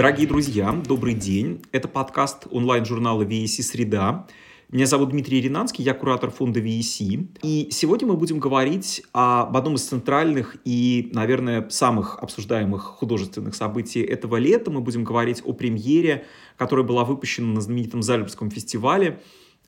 Дорогие друзья, добрый день. Это подкаст онлайн-журнала VEC «Среда». Меня зовут Дмитрий Ринанский, я куратор фонда VEC. И сегодня мы будем говорить об одном из центральных и, наверное, самых обсуждаемых художественных событий этого лета. Мы будем говорить о премьере, которая была выпущена на знаменитом Зальцбургском фестивале,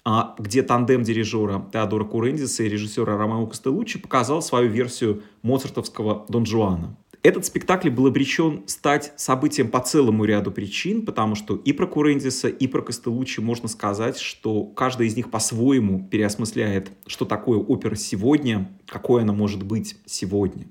а, где тандем дирижера Теодора Курендиса и режиссера Ромео Костелуччи показал свою версию моцартовского Дон Жуана. Этот спектакль был обречен стать событием по целому ряду причин, потому что и про Курендиса, и про Костелуччи можно сказать, что каждая из них по-своему переосмысляет, что такое опера сегодня, какой она может быть сегодня.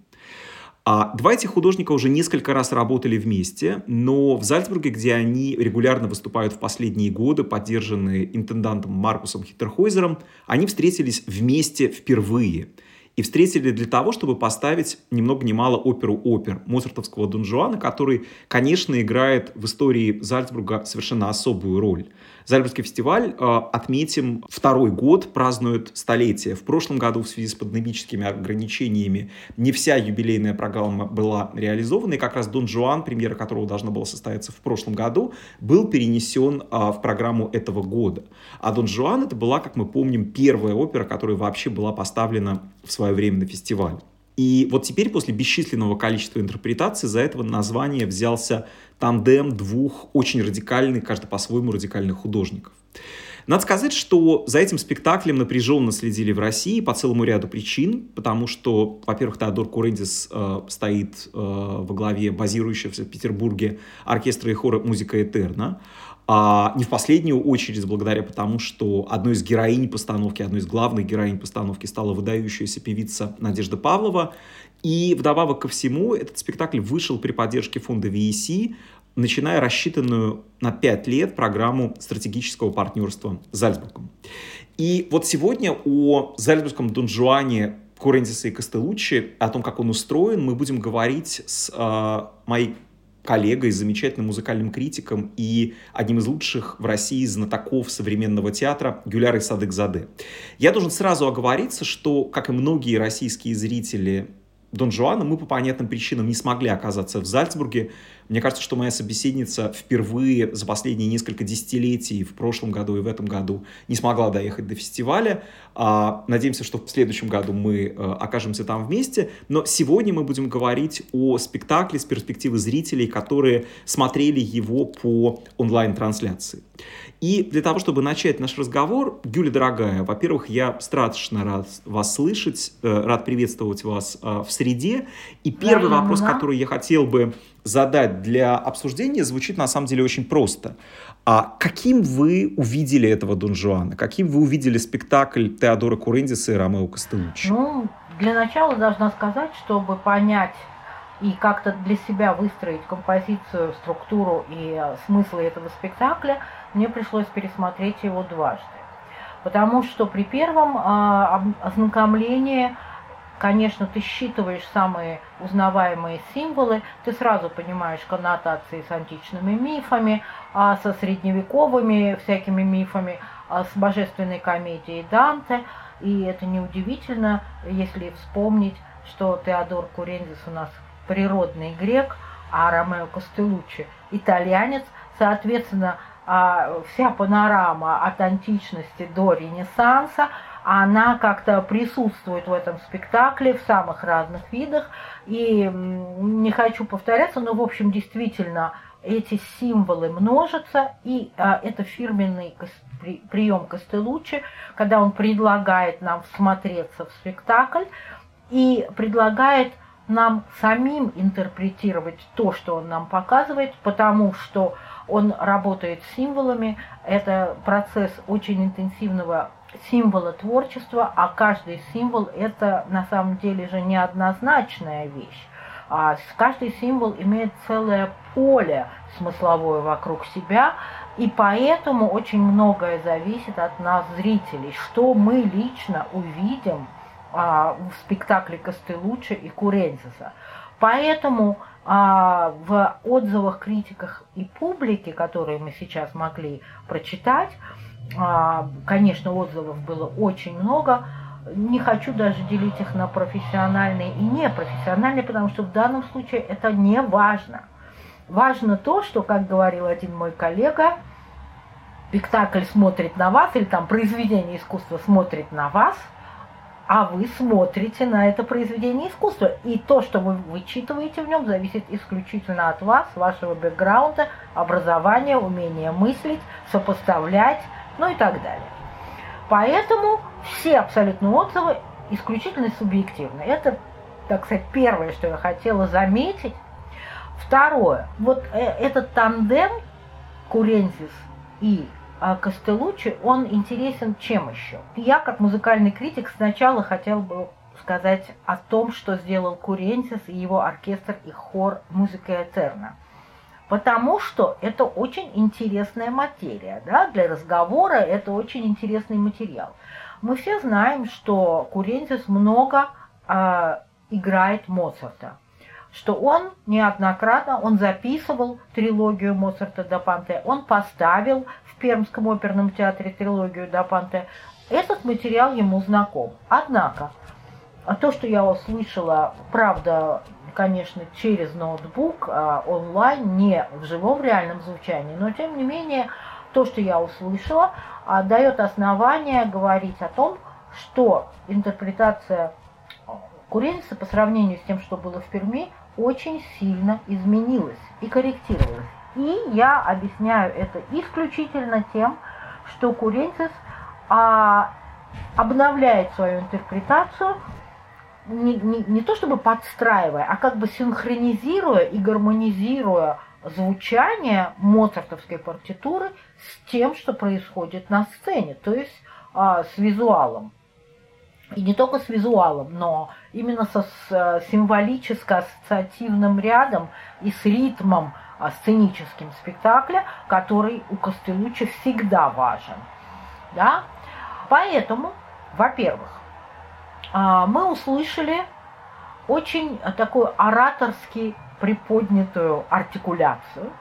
А два этих художника уже несколько раз работали вместе, но в Зальцбурге, где они регулярно выступают в последние годы, поддержанные интендантом Маркусом Хиттерхойзером, они встретились вместе впервые – и встретили для того, чтобы поставить ни много ни мало оперу опер моцартовского Дон Жуана, который, конечно, играет в истории Зальцбурга совершенно особую роль. Зальцбургский фестиваль, э, отметим, второй год празднует столетие. В прошлом году в связи с пандемическими ограничениями не вся юбилейная программа была реализована, и как раз Дон Жуан, премьера которого должна была состояться в прошлом году, был перенесен э, в программу этого года. А Дон Жуан это была, как мы помним, первая опера, которая вообще была поставлена в свое время на фестиваль. И вот теперь, после бесчисленного количества интерпретаций, за этого название взялся тандем двух очень радикальных, каждый по-своему радикальных художников. Надо сказать, что за этим спектаклем напряженно следили в России по целому ряду причин, потому что, во-первых, Теодор Курендис э, стоит э, во главе базирующегося в Петербурге оркестра и хора «Музыка Этерна», а не в последнюю очередь благодаря тому, что одной из героинь постановки, одной из главных героинь постановки стала выдающаяся певица Надежда Павлова. И вдобавок ко всему, этот спектакль вышел при поддержке фонда VEC, начиная рассчитанную на 5 лет программу стратегического партнерства с Зальцбургом. И вот сегодня о Зальцбургском Дон Жуане Курендиса и Костелуччи, о том, как он устроен, мы будем говорить с э, моей коллегой, замечательным музыкальным критиком и одним из лучших в России знатоков современного театра Гюлярой Садыкзаде. Я должен сразу оговориться, что, как и многие российские зрители Дон Жуана, мы по понятным причинам не смогли оказаться в Зальцбурге, мне кажется, что моя собеседница впервые за последние несколько десятилетий, в прошлом году и в этом году, не смогла доехать до фестиваля. А, надеемся, что в следующем году мы а, окажемся там вместе. Но сегодня мы будем говорить о спектакле с перспективы зрителей, которые смотрели его по онлайн-трансляции. И для того, чтобы начать наш разговор, Юля, дорогая, во-первых, я страшно рад вас слышать, э, рад приветствовать вас э, в среде. И первый да, вопрос, да. который я хотел бы задать для обсуждения, звучит на самом деле очень просто. А каким вы увидели этого Дон Жуана? Каким вы увидели спектакль Теодора Курендиса и Ромео Костелуччи? Ну, для начала должна сказать, чтобы понять и как-то для себя выстроить композицию, структуру и э, смыслы этого спектакля, мне пришлось пересмотреть его дважды. Потому что при первом э, ознакомлении конечно, ты считываешь самые узнаваемые символы, ты сразу понимаешь коннотации с античными мифами, а со средневековыми всякими мифами, а с божественной комедией Данте. И это неудивительно, если вспомнить, что Теодор Курензис у нас природный грек, а Ромео Костелуччи итальянец. Соответственно, а, вся панорама от античности до Ренессанса – она как-то присутствует в этом спектакле в самых разных видах. И не хочу повторяться, но, в общем, действительно, эти символы множатся, и а, это фирменный при, прием Костелуччи, когда он предлагает нам всмотреться в спектакль и предлагает нам самим интерпретировать то, что он нам показывает, потому что он работает с символами. Это процесс очень интенсивного символа творчества, а каждый символ это на самом деле же неоднозначная вещь. А каждый символ имеет целое поле смысловое вокруг себя, и поэтому очень многое зависит от нас, зрителей, что мы лично увидим а, в спектакле Костелуччи и Курензиса. Поэтому а, в отзывах критиках и публики, которые мы сейчас могли прочитать, а, конечно, отзывов было очень много. Не хочу даже делить их на профессиональные и непрофессиональные, потому что в данном случае это не важно. важно то, что, как говорил один мой коллега, спектакль смотрит на вас, или там произведение искусства смотрит на вас, а вы смотрите на это произведение искусства. И то, что вы вычитываете в нем, зависит исключительно от вас, вашего бэкграунда, образования, умения мыслить, сопоставлять, ну и так далее. Поэтому все абсолютно отзывы исключительно субъективны. Это, так сказать, первое, что я хотела заметить. Второе. Вот э, этот тандем Курензис и Костелучи, он интересен чем еще? Я, как музыкальный критик, сначала хотел бы сказать о том, что сделал Куренсис и его оркестр и хор «Музыка Этерна». Потому что это очень интересная материя, да, для разговора это очень интересный материал. Мы все знаем, что Куренсис много э, играет Моцарта что он неоднократно, он записывал трилогию Моцарта до Панте, он поставил Пермском оперном театре трилогию до Панте. Этот материал ему знаком. Однако, то, что я услышала, правда, конечно, через ноутбук, а онлайн, не в живом реальном звучании, но тем не менее, то, что я услышала, а, дает основание говорить о том, что интерпретация Куреница по сравнению с тем, что было в Перми, очень сильно изменилась и корректировалась. И я объясняю это исключительно тем, что Куренцис а, обновляет свою интерпретацию не, не, не то чтобы подстраивая, а как бы синхронизируя и гармонизируя звучание моцартовской партитуры с тем, что происходит на сцене, то есть а, с визуалом. И не только с визуалом, но именно со с символическо-ассоциативным рядом и с ритмом сценическим спектакля, который у Костелучи всегда важен. Да? Поэтому, во-первых, а, мы услышали очень такую ораторски приподнятую артикуляцию,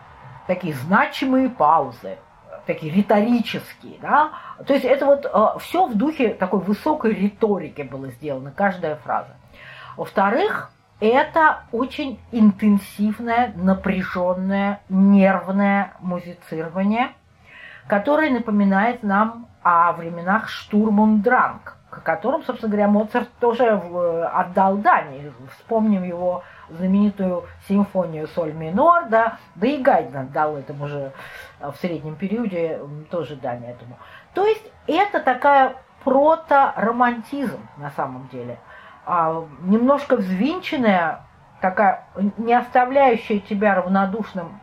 такие значимые паузы, такие риторические, да, то есть это вот э, все в духе такой высокой риторики было сделано, каждая фраза. Во-вторых, это очень интенсивное, напряженное, нервное музицирование, которое напоминает нам о временах штурмом дранг, к которым, собственно говоря, Моцарт тоже э, отдал дань. Вспомним его знаменитую симфонию соль минор, да, да и Гайден дал этому же в среднем периоде тоже дань этому. То есть это такая прото-романтизм на самом деле. А, немножко взвинченная, такая не оставляющая тебя равнодушным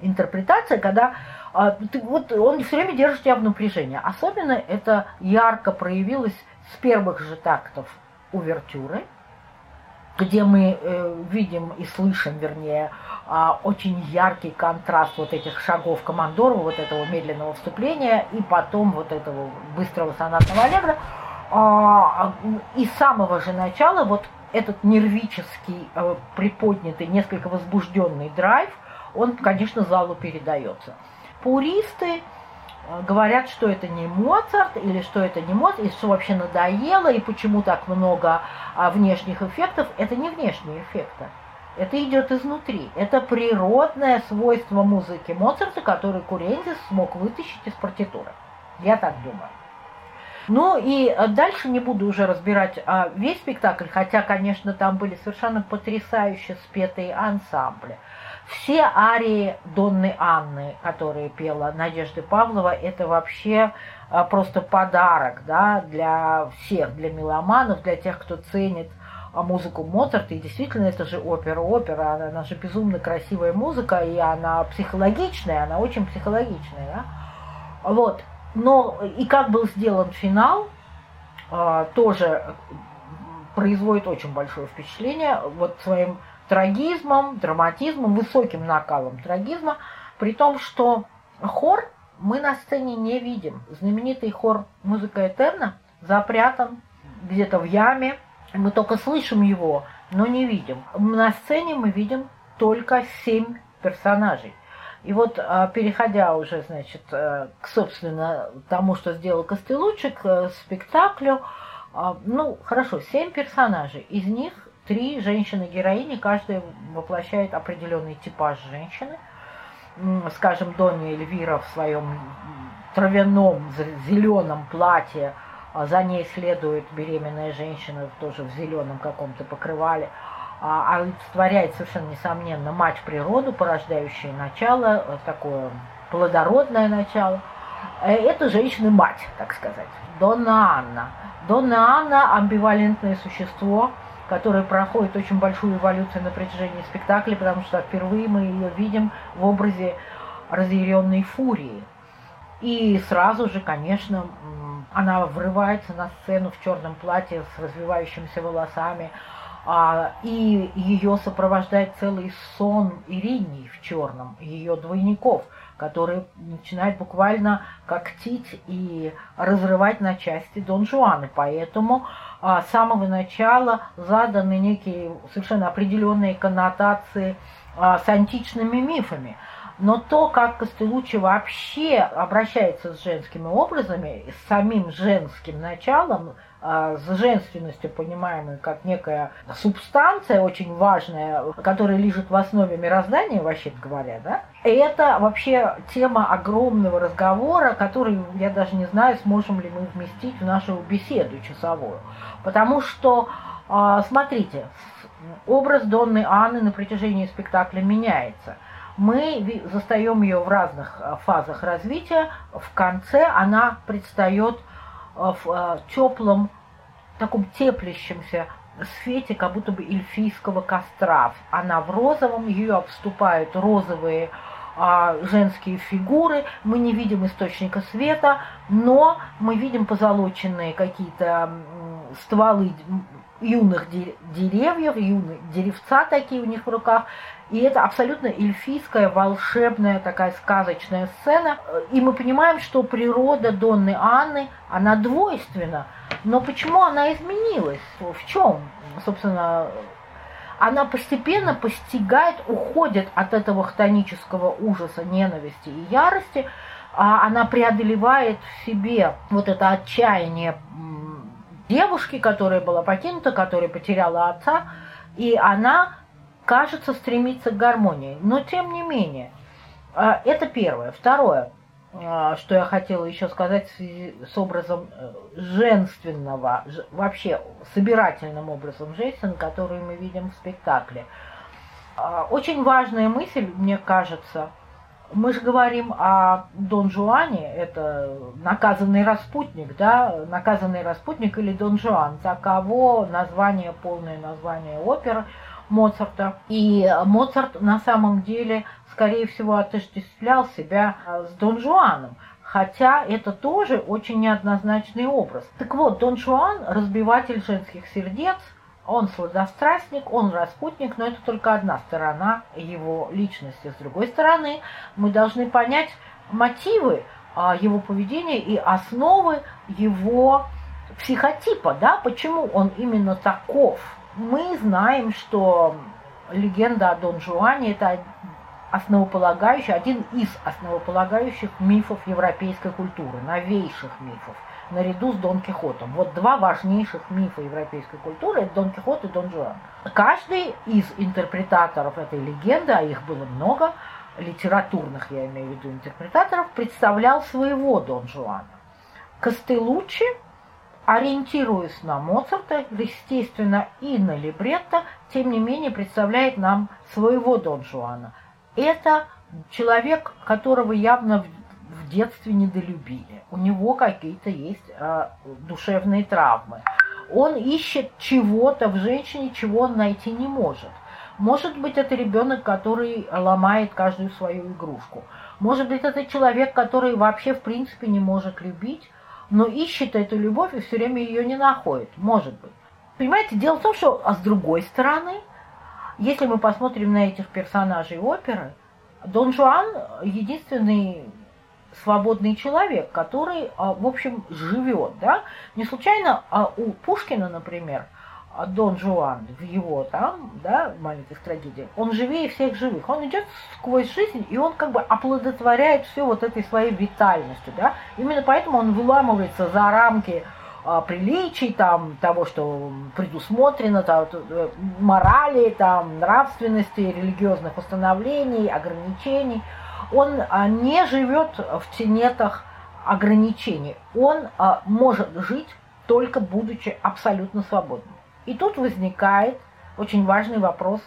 интерпретация, когда а, ты, вот он все время держит тебя в напряжении. Особенно это ярко проявилось с первых же тактов увертюры, где мы э, видим и слышим, вернее, э, очень яркий контраст вот этих шагов командорова, вот этого медленного вступления и потом вот этого быстрого сонатного аллегра. Э, и с самого же начала вот этот нервический, э, приподнятый, несколько возбужденный драйв, он, конечно, залу передается. Пуристы Э, говорят, что это не Моцарт, или что это не Моцарт, и что вообще надоело, и почему так много а, внешних эффектов. Это не внешние эффекты. Это идет изнутри. Это природное свойство музыки Моцарта, который Курензис смог вытащить из партитуры. Я так думаю. Ну и э, дальше не буду уже разбирать а, весь спектакль, хотя, конечно, там были совершенно потрясающе спетые ансамбли. Все арии Донны Анны, которые пела Надежда Павлова, это вообще а, просто подарок да, для всех, для меломанов, для тех, кто ценит а, музыку Моцарта. И действительно, это же опера. Опера, она, она же безумно красивая музыка, и она психологичная, она очень психологичная. Да? Вот. Но и как был сделан финал, а, тоже производит очень большое впечатление. Вот своим трагизмом, драматизмом, высоким накалом трагизма, при том, что хор мы на сцене не видим. Знаменитый хор «Музыка Этерна» запрятан где-то в яме, мы только слышим его, но не видим. На сцене мы видим только семь персонажей. И вот, а, переходя уже, значит, э, к, собственно, тому, что сделал Костелучик, к спектаклю, а, ну, хорошо, семь персонажей. Из них три женщины-героини, каждая воплощает определенный типаж женщины. Скажем, Донья Эльвира в своем травяном зеленом платье, а за ней следует беременная женщина тоже в зеленом каком-то покрывале, а олицетворяет совершенно несомненно мать природу, порождающая начало, э, такое плодородное начало. Э, это женщина-мать, так сказать. Донна Анна. Донна Анна – амбивалентное существо, которое проходит очень большую эволюцию на протяжении спектакля, потому что впервые мы ее видим в образе разъяренной фурии. И сразу же, конечно, она врывается на сцену в черном платье с развивающимися волосами, а, и ее сопровождает целый сон Иринии в черном, ее двойников, которые начинают буквально когтить и разрывать на части Дон Жуаны. Поэтому а, с самого начала заданы некие совершенно определенные коннотации а, с античными мифами – но то, как Костелучи вообще обращается с женскими образами, с самим женским началом, с женственностью, понимаемой как некая субстанция очень важная, которая лежит в основе мироздания, вообще говоря, да, и это вообще тема огромного разговора, который, я даже не знаю, сможем ли мы вместить в нашу беседу часовую. Потому что, а, смотрите, образ Донны Анны на протяжении спектакля меняется – мы застаем ее в разных э, фазах развития. В конце она предстает в э, теплом, таком теплящемся свете, как будто бы эльфийского костра. Она в розовом, ее обступают розовые а, женские фигуры, мы не видим источника света, но мы видим позолоченные какие-то стволы юных деревьев, юные деревца такие у них в руках. И это абсолютно эльфийская, волшебная такая сказочная сцена. И мы понимаем, что природа Донны Анны, она двойственна. Но почему она изменилась? В чем, собственно, она постепенно постигает, уходит от этого хтонического ужаса, ненависти и ярости, а она преодолевает в себе вот это отчаяние девушки, которая была покинута, которая потеряла отца, и она кажется, стремиться к гармонии. Но тем не менее, а, это первое. Второе, а, что я хотела еще сказать в связи с образом э, женственного, вообще собирательным образом женщин, который мы видим в спектакле. А, очень важная мысль, мне кажется, мы же говорим о Дон Жуане, это наказанный распутник, да, наказанный распутник или Дон Жуан, таково название, полное название оперы – Моцарта. И Моцарт на самом деле, скорее всего, отождествлял себя э, с Дон Жуаном. Хотя это тоже очень неоднозначный образ. Так вот, Дон Жуан – разбиватель женских сердец, он сладострастник, он распутник, но это только одна сторона его личности. С другой стороны, мы должны понять мотивы а, его поведения и основы его психотипа, да, почему он именно таков – мы знаем, что легенда о Дон Жуане – это основополагающий, один из основополагающих мифов европейской культуры, новейших мифов, наряду с Дон Кихотом. Вот два важнейших мифа европейской культуры – это Дон Кихот и Дон Жуан. Каждый из интерпретаторов этой легенды, а их было много, литературных, я имею в виду, интерпретаторов, представлял своего Дон Жуана. Костелуччи – ориентируясь на Моцарта, естественно, и на либретто, тем не менее представляет нам своего Дон Жуана. Это человек, которого явно в детстве недолюбили. У него какие-то есть э, душевные травмы. Он ищет чего-то в женщине, чего он найти не может. Может быть, это ребенок, который ломает каждую свою игрушку. Может быть, это человек, который вообще в принципе не может любить, но ищет эту любовь и все время ее не находит. Может быть. Понимаете, дело в том, что, а с другой стороны, если мы посмотрим на этих персонажей оперы, Дон Жуан единственный свободный человек, который, а, в общем, живет, да. Не случайно а у Пушкина, например, Дон Жуан в его там, да, маленьких трагедиях, он живее всех живых. Он идет сквозь жизнь, и он как бы оплодотворяет все вот этой своей витальностью, да. Именно поэтому он выламывается за рамки а, приличий, там, того, что предусмотрено, там, э, морали, там, нравственности, религиозных установлений, ограничений. Он а, не живет в тенетах ограничений. Он а, может жить только будучи абсолютно свободным. И тут возникает очень важный вопрос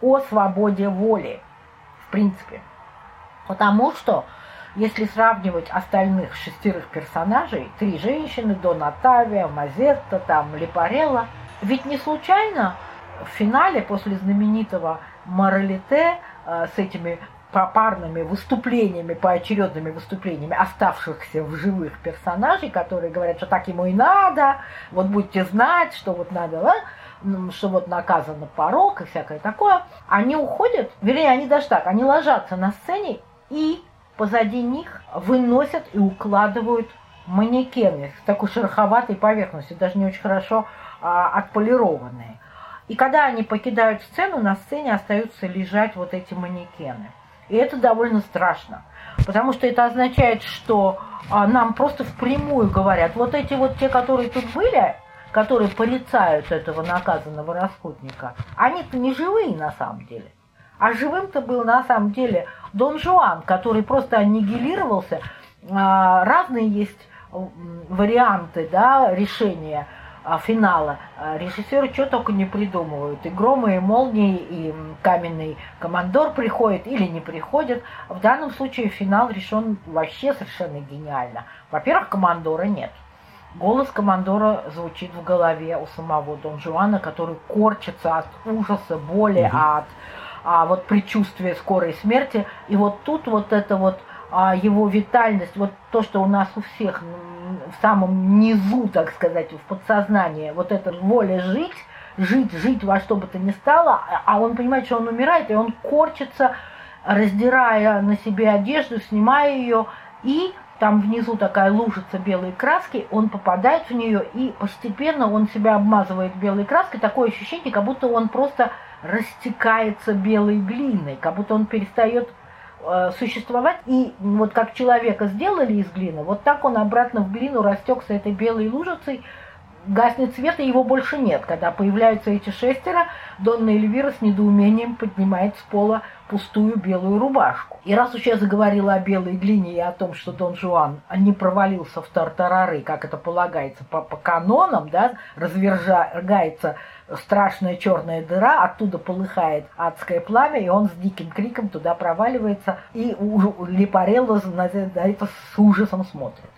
о свободе воли, в принципе. Потому что если сравнивать остальных шестерых персонажей, три женщины, Дон Атавия, Мазетта, там, Липарелла, ведь не случайно в финале после знаменитого Моралите э, с этими попарными выступлениями, поочередными выступлениями оставшихся в живых персонажей, которые говорят, что так ему и надо, вот будете знать, что вот надо, да? что вот наказано порог и всякое такое, они уходят, вернее, они даже так, они ложатся на сцене и позади них выносят и укладывают манекены с такой шероховатой поверхностью, даже не очень хорошо а, отполированные. И когда они покидают сцену, на сцене остаются лежать вот эти манекены. И это довольно страшно, потому что это означает, что а, нам просто впрямую говорят, вот эти вот те, которые тут были, которые порицают этого наказанного распутника, они-то не живые на самом деле. А живым-то был на самом деле Дон Жуан, который просто аннигилировался. А, разные есть варианты да, решения финала. А, режиссеры что только не придумывают. И громы, и молнии, и каменный командор приходит или не приходит. В данном случае финал решен вообще совершенно гениально. Во-первых, командора нет. Голос командора звучит в голове у самого Дон Жуана, который корчится от ужаса, боли, угу. от а, вот предчувствие скорой смерти. И вот тут вот это вот его витальность, вот то, что у нас у всех в самом низу, так сказать, в подсознании, вот эта воля жить, жить, жить во что бы то ни стало, а он понимает, что он умирает, и он корчится, раздирая на себе одежду, снимая ее, и там внизу такая лужица белой краски, он попадает в нее, и постепенно он себя обмазывает белой краской, такое ощущение, как будто он просто растекается белой глиной, как будто он перестает существовать. И вот как человека сделали из глины, вот так он обратно в глину растекся этой белой лужицей, гаснет свет, и его больше нет. Когда появляются эти шестеро, Донна Эльвира с недоумением поднимает с пола пустую белую рубашку. И раз уж я заговорила о белой глине и о том, что Дон Жуан не провалился в тартарары, как это полагается по, по канонам, да, развергается страшная черная дыра, оттуда полыхает адское пламя, и он с диким криком туда проваливается, и Липарелло на это с ужасом смотрит.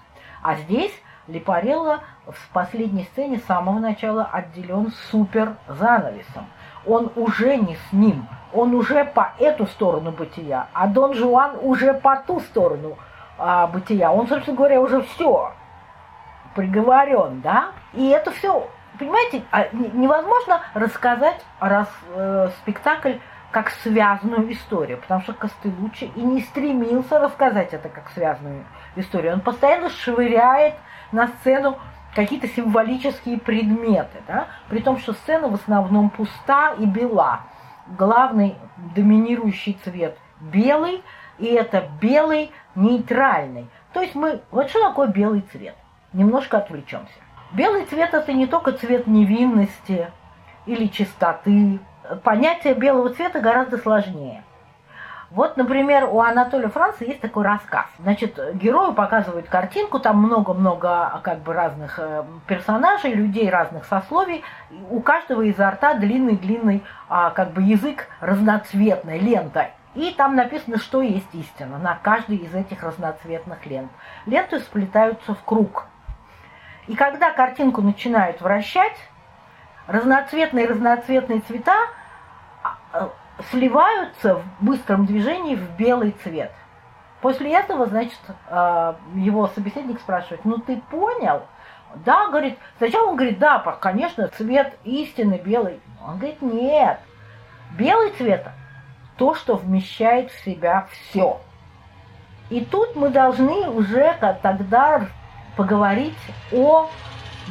А здесь Липарелло в последней сцене с самого начала отделен супер занавесом. Он уже не с ним, он уже по эту сторону бытия, а Дон Жуан уже по ту сторону а, бытия. Он, собственно говоря, уже все приговорен, да? И это все понимаете, а невозможно рассказать раз, э, спектакль как связанную историю, потому что Костелучи и не стремился рассказать это как связанную историю. Он постоянно швыряет на сцену какие-то символические предметы, да? при том, что сцена в основном пуста и бела. Главный доминирующий цвет белый, и это белый нейтральный. То есть мы... Вот что такое белый цвет? Немножко отвлечемся. Белый цвет – это не только цвет невинности или чистоты. Понятие белого цвета гораздо сложнее. Вот, например, у Анатолия Франца есть такой рассказ. Значит, герою показывают картинку, там много-много как бы разных э, персонажей, людей разных сословий. У каждого изо рта длинный-длинный а, как бы язык разноцветный, лента. И там написано, что есть истина на каждой из этих разноцветных лент. Ленты сплетаются в круг – и когда картинку начинают вращать, разноцветные-разноцветные цвета а, а, сливаются в быстром движении в белый цвет. После этого, значит, а, его собеседник спрашивает, ну ты понял? Да, говорит, сначала он говорит, да, конечно, цвет истины белый. Он говорит, нет, белый цвет – то, что вмещает в себя все. И тут мы должны уже тогда поговорить о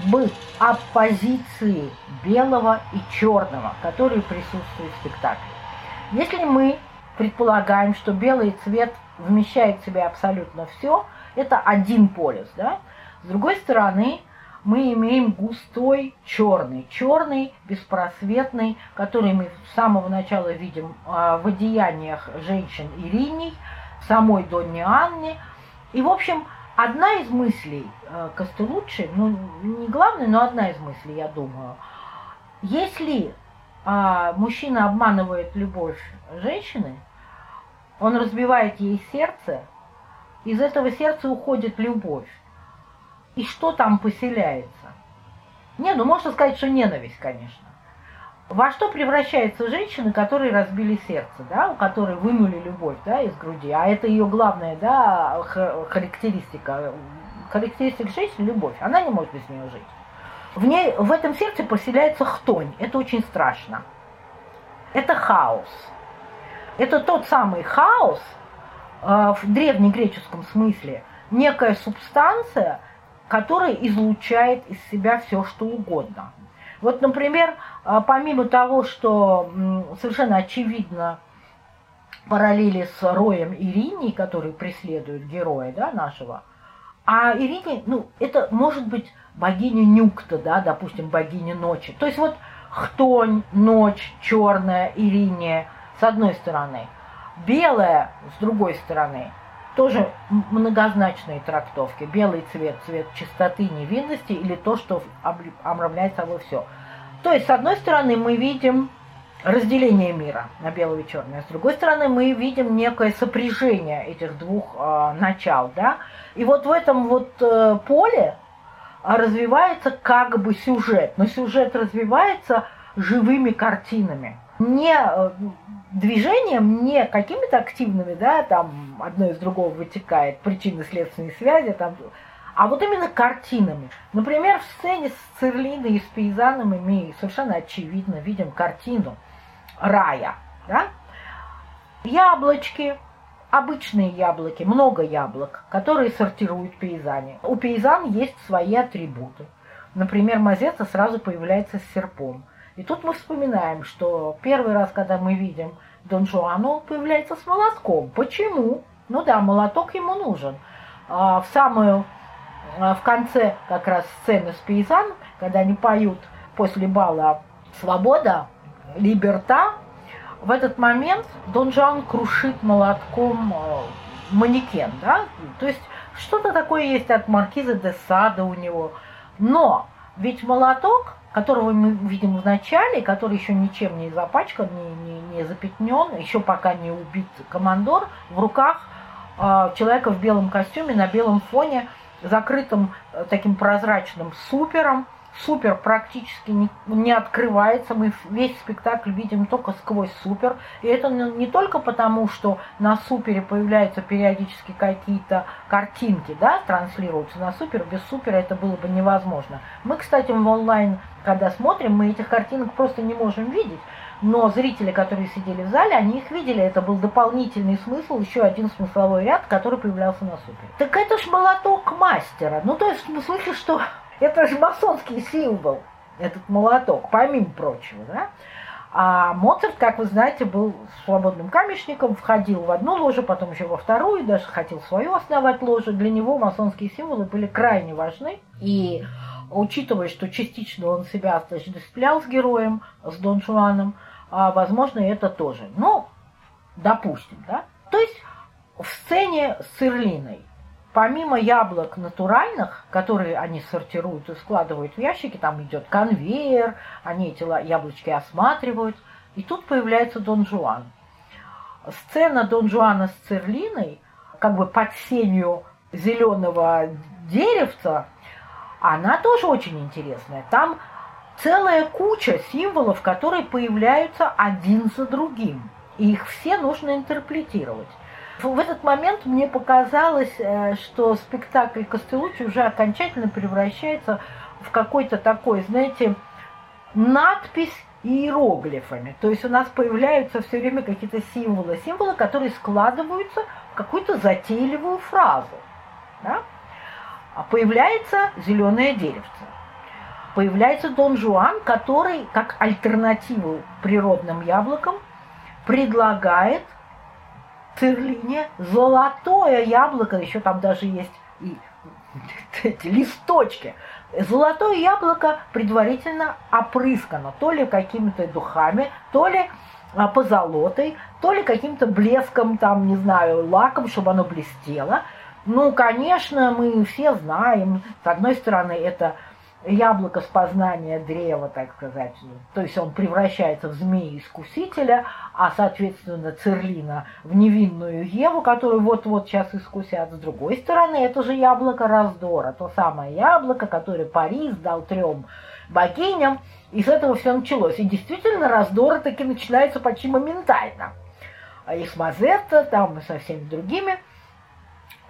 об оппозиции белого и черного, которые присутствуют в спектакле. Если мы предполагаем, что белый цвет вмещает в себя абсолютно все, это один полюс. Да? С другой стороны, мы имеем густой черный, черный, беспросветный, который мы с самого начала видим а, в одеяниях женщин Ириней, самой Донне Анне. И, в общем, одна из мыслей э, Костелуччи, ну, не главная, но одна из мыслей, я думаю, если а, мужчина обманывает любовь женщины, он разбивает ей сердце, из этого сердца уходит любовь. И что там поселяется? Не, ну можно сказать, что ненависть, конечно. Во что превращаются женщины, которые разбили сердце, да, у которой вынули любовь, да, из груди, а это ее главная, да, характеристика. Характеристика женщины – любовь. Она не может без нее жить. В ней, в этом сердце поселяется хтонь. Это очень страшно. Это хаос. Это тот самый хаос э, в древнегреческом смысле, некая субстанция, которая излучает из себя все, что угодно. Вот, например, а, помимо того, что совершенно очевидно параллели с Роем Ириней, который преследует героя да, нашего, а Ирине, ну, это может быть богиня Нюкта, да, допустим, богиня ночи. То есть вот хтонь, ночь, черная, Ирине с одной стороны, белая с другой стороны – тоже многозначные трактовки. Белый цвет, цвет чистоты, невинности или то, что омравляет собой все. То есть, с одной стороны, мы видим разделение мира на белое и черное, с другой стороны, мы видим некое сопряжение этих двух э, начал. Да? И вот в этом вот э, поле развивается как бы сюжет, но сюжет развивается живыми картинами. Не э, движением, не какими-то активными, да, там одно из другого вытекает, причинно-следственные связи, там, а вот именно картинами. Например, в сцене с Церлиной и с Пейзаном мы совершенно очевидно видим картину рая, да? Яблочки, обычные яблоки, много яблок, которые сортируют пейзане. У пейзан есть свои атрибуты. Например, Мазета сразу появляется с серпом – и тут мы вспоминаем, что первый раз, когда мы видим Дон Жуану, появляется с молотком. Почему? Ну да, молоток ему нужен. А в самую, а в конце как раз сцены с пейзан, когда они поют после бала «Свобода», «Либерта», в этот момент Дон Жуан крушит молотком э, манекен, да, то есть что-то такое есть от маркиза де Сада у него. Но ведь молоток которого мы видим в начале, который еще ничем не запачкан, не, не, не запятнен, еще пока не убит командор, в руках э, человека в белом костюме на белом фоне, закрытым э, таким прозрачным супером, супер практически не, не открывается, мы весь спектакль видим только сквозь супер. И это не только потому, что на супере появляются периодически какие-то картинки, да, транслируются на супер, без супера это было бы невозможно. Мы, кстати, в онлайн, когда смотрим, мы этих картинок просто не можем видеть, но зрители, которые сидели в зале, они их видели. Это был дополнительный смысл, еще один смысловой ряд, который появлялся на супер. Так это ж молоток мастера. Ну, то есть в смысле, что это же масонский символ, этот молоток, помимо прочего, да? А Моцарт, как вы знаете, был свободным камешником, входил в одну ложу, потом еще во вторую, даже хотел свою основать ложу. Для него масонские символы были крайне важны. И учитывая, что частично он себя отождествлял с героем, с Дон Жуаном, а, возможно, это тоже. Ну, допустим, да? То есть в сцене с Ирлиной помимо яблок натуральных, которые они сортируют и складывают в ящики, там идет конвейер, они эти яблочки осматривают. И тут появляется Дон Жуан. Сцена Дон Жуана с Церлиной, как бы под сенью зеленого деревца, она тоже очень интересная. Там целая куча символов, которые появляются один за другим. И их все нужно интерпретировать. В этот момент мне показалось, э, что спектакль Костелучи уже окончательно превращается в какой-то такой, знаете, надпись иероглифами. То есть у нас появляются все время какие-то символы, символы, которые складываются в какую-то затейливую фразу. Да? А появляется зеленое деревце. Появляется Дон Жуан, который, как альтернативу природным яблокам, предлагает Церлине золотое яблоко, еще там даже есть и эти листочки. Золотое яблоко предварительно опрыскано то ли какими-то духами, то ли а, позолотой, то ли каким-то блеском, там, не знаю, лаком, чтобы оно блестело. Ну, конечно, мы все знаем, с одной стороны, это яблоко с познания древа, так сказать. То есть он превращается в змеи-искусителя, а, соответственно, Церлина в невинную Еву, которую вот-вот сейчас искусят. С другой стороны, это же яблоко раздора, то самое яблоко, которое Парис дал трем богиням, и с этого все началось. И действительно, раздоры таки начинаются почти моментально. И с Мазетта, там и со всеми другими –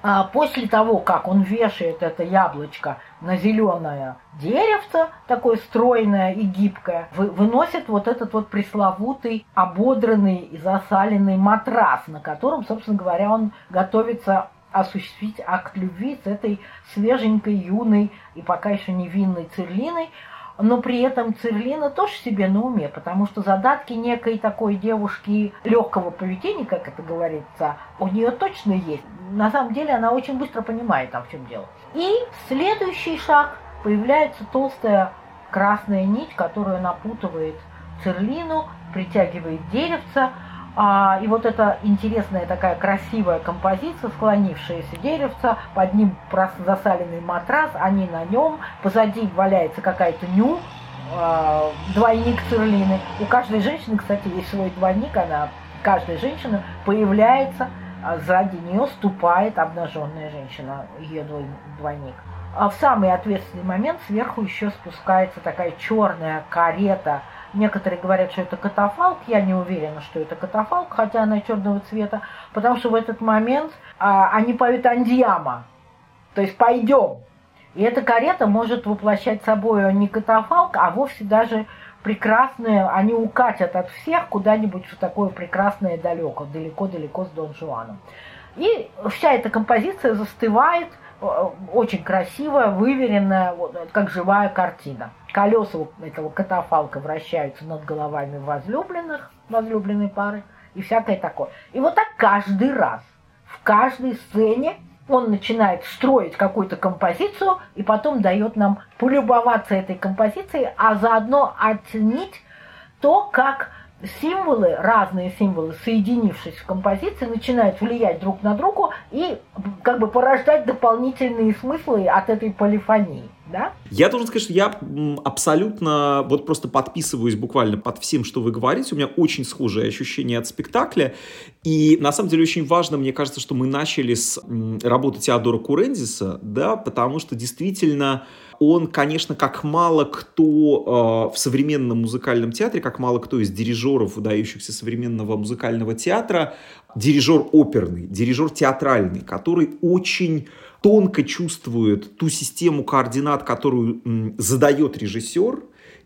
а после того, как он вешает это яблочко на зеленое деревце, такое стройное и гибкое, выносит вот этот вот пресловутый ободранный и засаленный матрас, на котором, собственно говоря, он готовится осуществить акт любви с этой свеженькой, юной и пока еще невинной Цирлиной, но при этом Цирлина тоже себе на уме, потому что задатки некой такой девушки легкого поведения, как это говорится, у нее точно есть. На самом деле она очень быстро понимает, там в чем дело. И следующий шаг появляется толстая красная нить, которую напутывает Цирлину, притягивает деревца, а, и вот эта интересная такая красивая композиция, склонившаяся деревца, под ним засаленный матрас, они на нем, позади валяется какая-то ню, а, двойник Цирлины. У каждой женщины, кстати, есть свой двойник, она, каждая женщина появляется, а сзади нее ступает обнаженная женщина, ее двойник. А в самый ответственный момент сверху еще спускается такая черная карета – Некоторые говорят, что это катафалк. Я не уверена, что это катафалк, хотя она черного цвета, потому что в этот момент а, они поют андиама, то есть пойдем. И эта карета может воплощать собой не катафалк, а вовсе даже прекрасное, они укатят от всех куда-нибудь в такое прекрасное далеко, далеко-далеко с Дон Жуаном. И вся эта композиция застывает, э, очень красивая, выверенная, как живая картина колеса этого катафалка вращаются над головами возлюбленных, возлюбленной пары и всякое такое. И вот так каждый раз, в каждой сцене он начинает строить какую-то композицию и потом дает нам полюбоваться этой композицией, а заодно оценить то, как символы, разные символы, соединившись в композиции, начинают влиять друг на другу и как бы порождать дополнительные смыслы от этой полифонии. Да? Я должен сказать, что я абсолютно вот просто подписываюсь буквально под всем, что вы говорите. У меня очень схожие ощущения от спектакля. И на самом деле очень важно, мне кажется, что мы начали с работы Теодора Курензиса, да, потому что действительно он, конечно, как мало кто э, в современном музыкальном театре, как мало кто из дирижеров, выдающихся современного музыкального театра, дирижер оперный, дирижер театральный, который очень тонко чувствует ту систему координат, которую задает режиссер,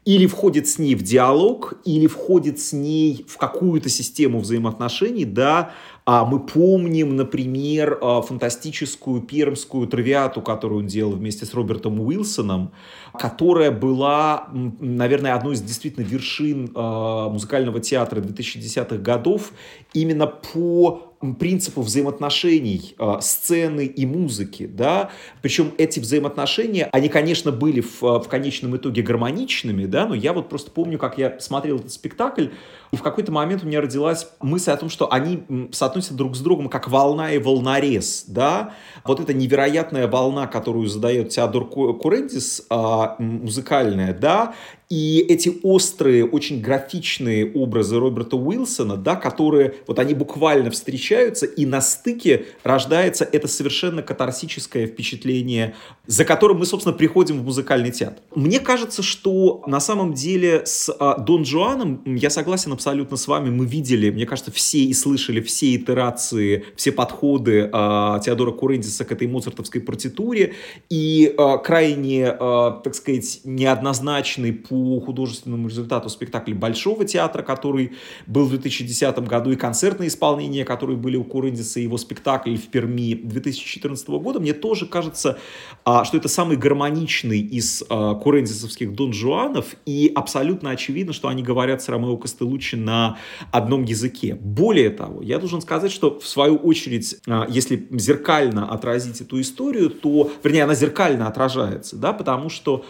или входит с ней в диалог, или входит с ней в какую-то систему взаимоотношений, да, а мы помним, например, а, фантастическую пермскую травиату, которую он делал вместе с Робертом Уилсоном, которая была, наверное, одной из действительно вершин а, музыкального театра 2010-х годов именно по принципу взаимоотношений э, сцены и музыки, да, причем эти взаимоотношения, они, конечно, были в, в конечном итоге гармоничными, да, но я вот просто помню, как я смотрел этот спектакль, и в какой-то момент у меня родилась мысль о том, что они соотносятся друг с другом как волна и волнорез, да, вот эта невероятная волна, которую задает Теодор Курендис, э, музыкальная, да, и эти острые, очень графичные образы Роберта Уилсона, да, которые вот они буквально встречаются, и на стыке рождается это совершенно катарсическое впечатление, за которым мы, собственно, приходим в музыкальный театр. Мне кажется, что на самом деле с а, Дон Жуаном, я согласен абсолютно с вами, мы видели, мне кажется, все и слышали все итерации, все подходы а, Теодора Курендиса к этой моцартовской партитуре, и а, крайне, а, так сказать, неоднозначный по по художественному результату спектакли Большого театра, который был в 2010 году, и концертные исполнения, которые были у Курындиса, и его спектакль в Перми 2014 года, мне тоже кажется, а, что это самый гармоничный из а, курендисовских Дон Жуанов, и абсолютно очевидно, что они говорят с Ромео Костелуччи на одном языке. Более того, я должен сказать, что в свою очередь, а, если зеркально отразить эту историю, то, вернее, она зеркально отражается, да, потому что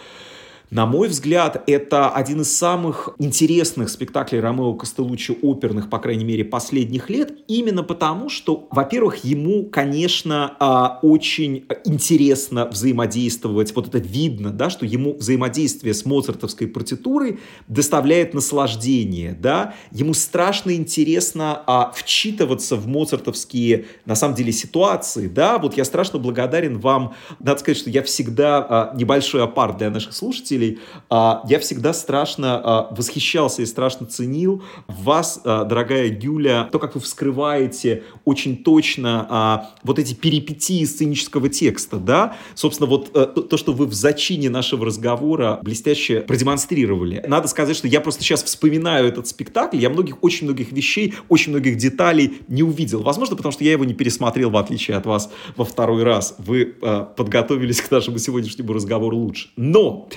на мой взгляд, это один из самых интересных спектаклей Ромео Костелуччи оперных, по крайней мере, последних лет, именно потому, что, во-первых, ему, конечно, а, очень интересно взаимодействовать, вот это видно, да, что ему взаимодействие с моцартовской партитурой доставляет наслаждение, да, ему страшно интересно а, вчитываться в моцартовские, на самом деле, ситуации, да, вот я страшно благодарен вам, надо сказать, что я всегда, а, небольшой апарт для наших слушателей, слушателей. А, я всегда страшно а, восхищался и страшно ценил вас, а, дорогая Юля, то, как вы вскрываете очень точно вот эти перипетии сценического текста, да? Собственно, вот э, то, что вы в зачине нашего разговора блестяще продемонстрировали. Надо сказать, что я просто сейчас вспоминаю этот спектакль, я многих, очень многих вещей, очень многих деталей не увидел. Возможно, потому что я его не пересмотрел, в отличие от вас, во второй раз. Вы э, подготовились к нашему сегодняшнему разговору лучше. Но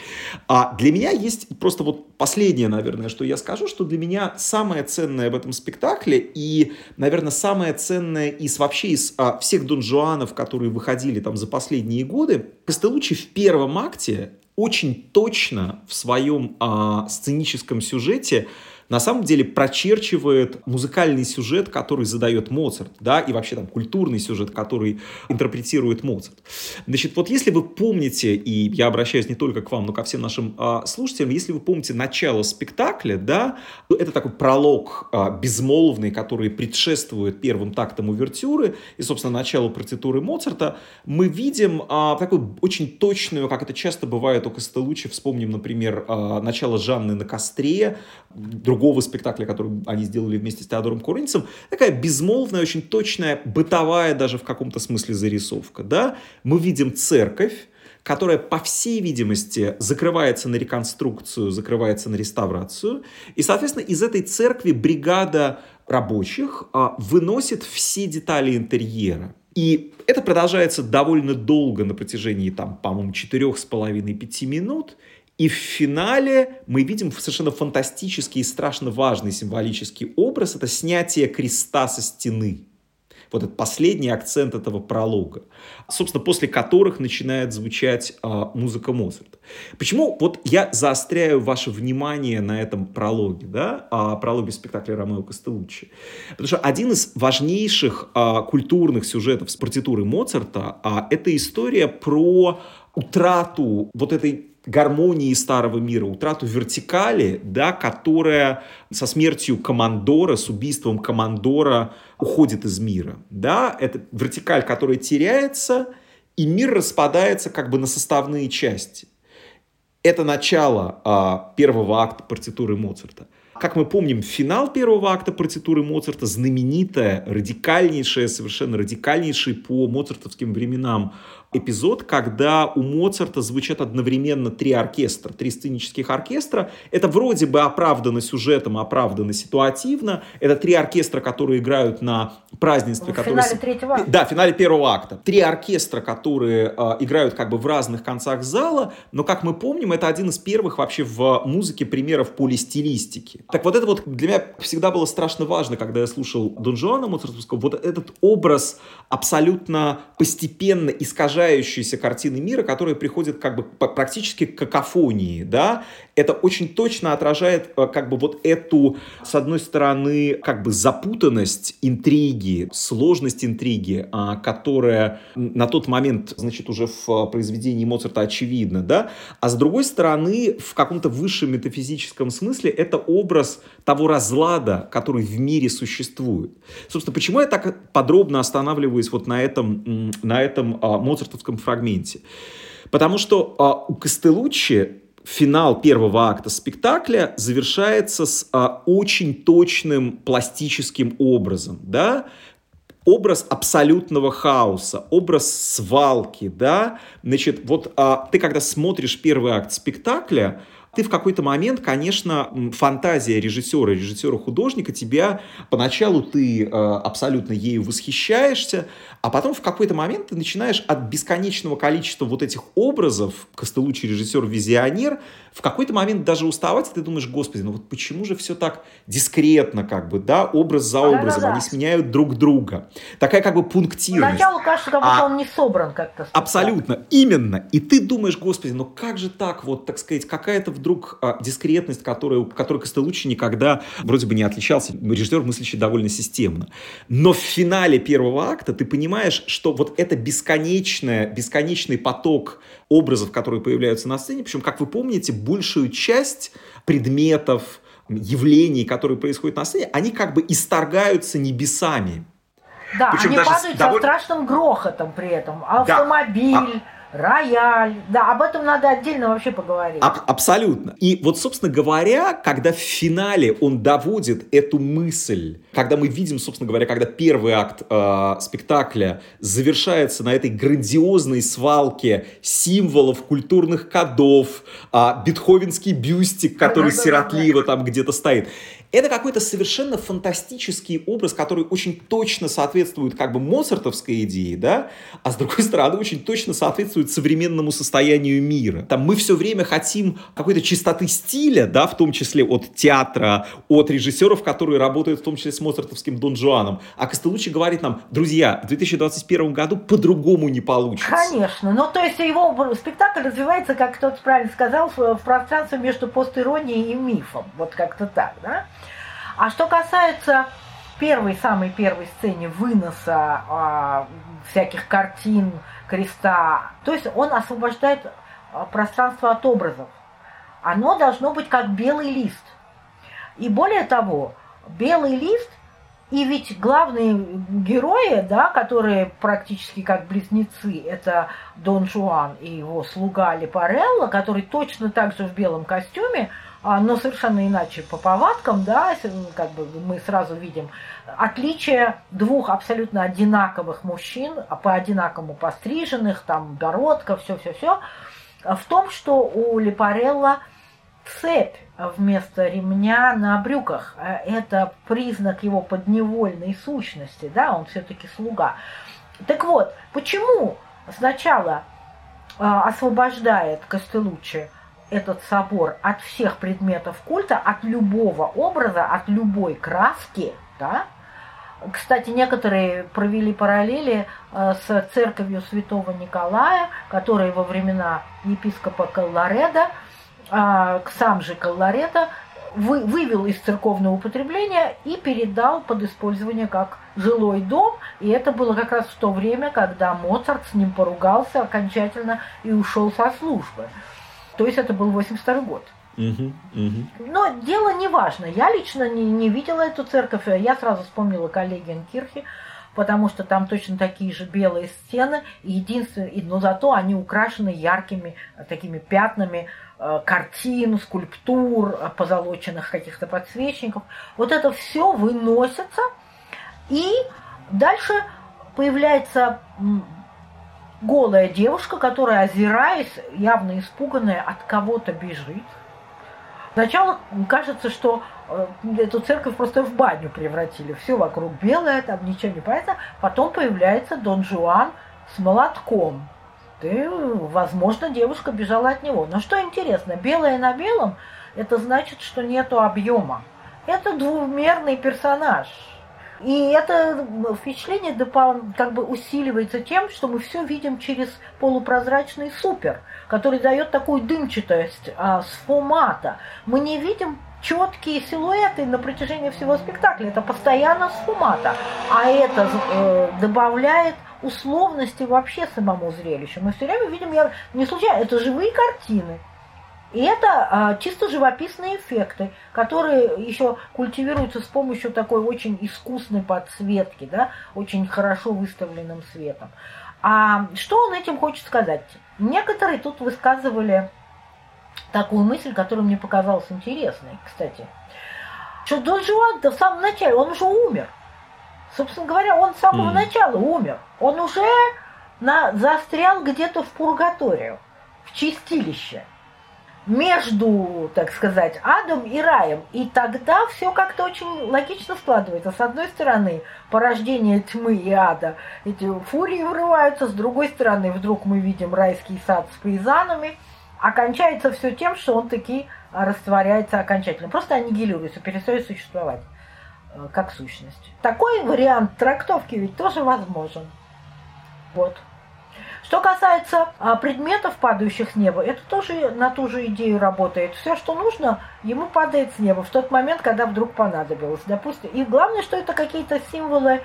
а для меня есть просто вот последнее, наверное, что я скажу, что для меня самое ценное в этом спектакле и, наверное, самое ценное из вообще из а, всех Дон Жуанов, которые выходили там за последние годы, Костелучи в первом акте очень точно в своем а, сценическом сюжете на самом деле прочерчивает музыкальный сюжет, который задает Моцарт, да, и вообще там культурный сюжет, который интерпретирует Моцарт. Значит, вот если вы помните, и я обращаюсь не только к вам, но ко всем нашим а, слушателям, если вы помните начало спектакля, да, это такой пролог а, безмолвный, который предшествует первым тактам увертюры и, собственно, началу партитуры Моцарта, мы видим а, такую очень точную, как это часто бывает у Костелучи, вспомним, например, а, начало Жанны на костре, другого спектакля, который они сделали вместе с Теодором Курницем, такая безмолвная, очень точная, бытовая даже в каком-то смысле зарисовка. Да? Мы видим церковь, которая, по всей видимости, закрывается на реконструкцию, закрывается на реставрацию. И, соответственно, из этой церкви бригада рабочих а, выносит все детали интерьера. И это продолжается довольно долго, на протяжении, там, по-моему, четырех с половиной пяти минут. И в финале мы видим совершенно фантастический и страшно важный символический образ. Это снятие креста со стены. Вот этот последний акцент этого пролога. Собственно, после которых начинает звучать а, музыка Моцарта. Почему вот я заостряю ваше внимание на этом прологе, да, а, прологе спектакля Ромео Костелуччи? Потому что один из важнейших а, культурных сюжетов с партитуры Моцарта а, это история про утрату вот этой гармонии старого мира, утрату вертикали, да, которая со смертью командора, с убийством командора уходит из мира. Да? Это вертикаль, которая теряется, и мир распадается как бы на составные части. Это начало а, первого акта партитуры Моцарта. Как мы помним, финал первого акта партитуры Моцарта, знаменитая, радикальнейшая, совершенно радикальнейший по моцартовским временам эпизод, когда у Моцарта звучат одновременно три оркестра, три сценических оркестра. Это вроде бы оправдано сюжетом, оправдано ситуативно. Это три оркестра, которые играют на празднестве. В которые... финале третьего акта. Да, в финале первого акта. Три оркестра, которые э, играют как бы в разных концах зала, но, как мы помним, это один из первых вообще в музыке примеров полистилистики. Так вот это вот для меня всегда было страшно важно, когда я слушал Дон Жуана Моцартовского, вот этот образ абсолютно постепенно искажая искажающейся картины мира, которая приходит как бы практически к какофонии, да, это очень точно отражает э, как бы вот эту, с одной стороны, как бы запутанность интриги, сложность интриги, а, которая на тот момент, значит, уже в э, произведении Моцарта очевидна, да, а с другой стороны, в каком-то высшем метафизическом смысле это образ того разлада, который в мире существует. Собственно, почему я так подробно останавливаюсь вот на этом, на этом а, моцартовском фрагменте? Потому что а, у Костелуччи финал первого акта спектакля завершается с а, очень точным пластическим образом, да, образ абсолютного хаоса, образ свалки, да, значит, вот а, ты когда смотришь первый акт спектакля, ты в какой-то момент, конечно, фантазия режиссера, режиссера-художника тебя поначалу ты э, абсолютно ею восхищаешься, а потом в какой-то момент ты начинаешь от бесконечного количества вот этих образов, Костелучи режиссер-визионер, в какой-то момент даже уставать, и ты думаешь, господи, ну вот почему же все так дискретно, как бы, да, образ за образом, Да-да-да. они сменяют друг друга. Такая как бы пунктирность. Поначалу кажется, как будто а, он не собран как-то. Абсолютно, именно. И ты думаешь, господи, ну как же так, вот, так сказать, какая-то вдруг а, дискретность, которая, которой Костелучи никогда вроде бы не отличался. Режиссер, мыслящий довольно системно. Но в финале первого акта ты понимаешь, что вот это бесконечное, бесконечный поток образов, которые появляются на сцене, причем, как вы помните, большую часть предметов, явлений, которые происходят на сцене, они как бы исторгаются небесами. Да, Причем они падают довольно... со страшным грохотом при этом. Автомобиль, да. Рояль. Да, об этом надо отдельно вообще поговорить. Аб- абсолютно. И вот, собственно говоря, когда в финале он доводит эту мысль, когда мы видим, собственно говоря, когда первый акт э, спектакля завершается на этой грандиозной свалке символов, культурных кодов, э, бетховенский бюстик, который сиротливо там где-то стоит. Это какой-то совершенно фантастический образ, который очень точно соответствует как бы моцартовской идее, да, а с другой стороны очень точно соответствует современному состоянию мира. Там мы все время хотим какой-то чистоты стиля, да, в том числе от театра, от режиссеров, которые работают в том числе с моцартовским Дон Жуаном. А Костелучи говорит нам, друзья, в 2021 году по-другому не получится. Конечно. Ну, то есть его спектакль развивается, как кто-то правильно сказал, в пространстве между постиронией и мифом. Вот как-то так, да? А что касается первой, самой первой сцены выноса а, всяких картин, креста, то есть он освобождает а, пространство от образов. Оно должно быть как белый лист. И более того, белый лист и ведь главные герои, да, которые практически как близнецы, это Дон Жуан и его слуга Лепарелло, который точно так же в белом костюме, но совершенно иначе по повадкам, да, как бы мы сразу видим отличие двух абсолютно одинаковых мужчин, а по одинаковому постриженных, там бородка, все-все-все, в том, что у Лепарелла цепь вместо ремня на брюках. Это признак его подневольной сущности, да, он все-таки слуга. Так вот, почему сначала а, освобождает Костелучи этот собор от всех предметов культа, от любого образа, от любой краски, да? Кстати, некоторые провели параллели э, с церковью святого Николая, которая во времена епископа Каллареда, а, сам же Каллареда, вывел из церковного употребления и передал под использование как жилой дом. И это было как раз в то время, когда Моцарт с ним поругался окончательно и ушел со службы. То есть это был 82 год. Угу, угу. Но дело не важно. Я лично не, не видела эту церковь. Я сразу вспомнила Коллегенкирхе, потому что там точно такие же белые стены. Единственное, но зато они украшены яркими такими пятнами э, картин, скульптур, позолоченных каких-то подсвечников. Вот это все выносится. И дальше появляется голая девушка, которая, озираясь, явно испуганная, от кого-то бежит. Сначала кажется, что э, эту церковь просто в баню превратили. Все вокруг белое, там ничего не понятно. Потом появляется Дон Жуан с молотком. И, возможно, девушка бежала от него. Но что интересно, белое на белом, это значит, что нету объема. Это двумерный персонаж. И это впечатление как бы усиливается тем, что мы все видим через полупрозрачный супер, который дает такую дымчатость а, с фумата. Мы не видим четкие силуэты на протяжении всего спектакля. Это постоянно с фумата. А это э, добавляет условности вообще самому зрелищу. Мы все время видим, я не случайно, это живые картины. И это а, чисто живописные эффекты, которые еще культивируются с помощью такой очень искусной подсветки, да, очень хорошо выставленным светом. А что он этим хочет сказать? Некоторые тут высказывали такую мысль, которая мне показалась интересной, кстати. Что Дон Жуан в самом начале, он уже умер. Собственно говоря, он с самого mm. начала умер. Он уже на, застрял где-то в пургаторию, в чистилище. Между, так сказать, адом и раем. И тогда все как-то очень логично складывается. С одной стороны, порождение тьмы и ада, эти фурии врываются, с другой стороны, вдруг мы видим райский сад с пейзанами. Окончается все тем, что он таки растворяется окончательно. Просто аннигилируется, перестает существовать э, как сущность. Такой вариант трактовки ведь тоже возможен. Вот. Что касается а, предметов, падающих с неба, это тоже на ту же идею работает. Все, что нужно, ему падает с неба в тот момент, когда вдруг понадобилось. Допустим, и главное, что это какие-то символы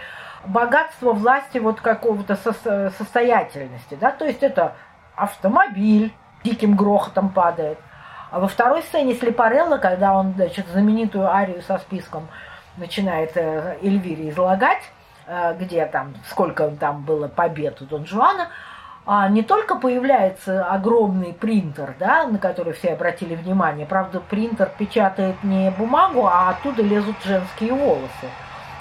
богатства, власти, вот какого-то со- состоятельности. Да? То есть это автомобиль диким грохотом падает. А во второй сцене Слепарелла, когда он значит, знаменитую арию со списком начинает э, Эльвире излагать, э, где там, сколько там было побед у Дон Жуана, а не только появляется огромный принтер, да, на который все обратили внимание, правда, принтер печатает не бумагу, а оттуда лезут женские волосы,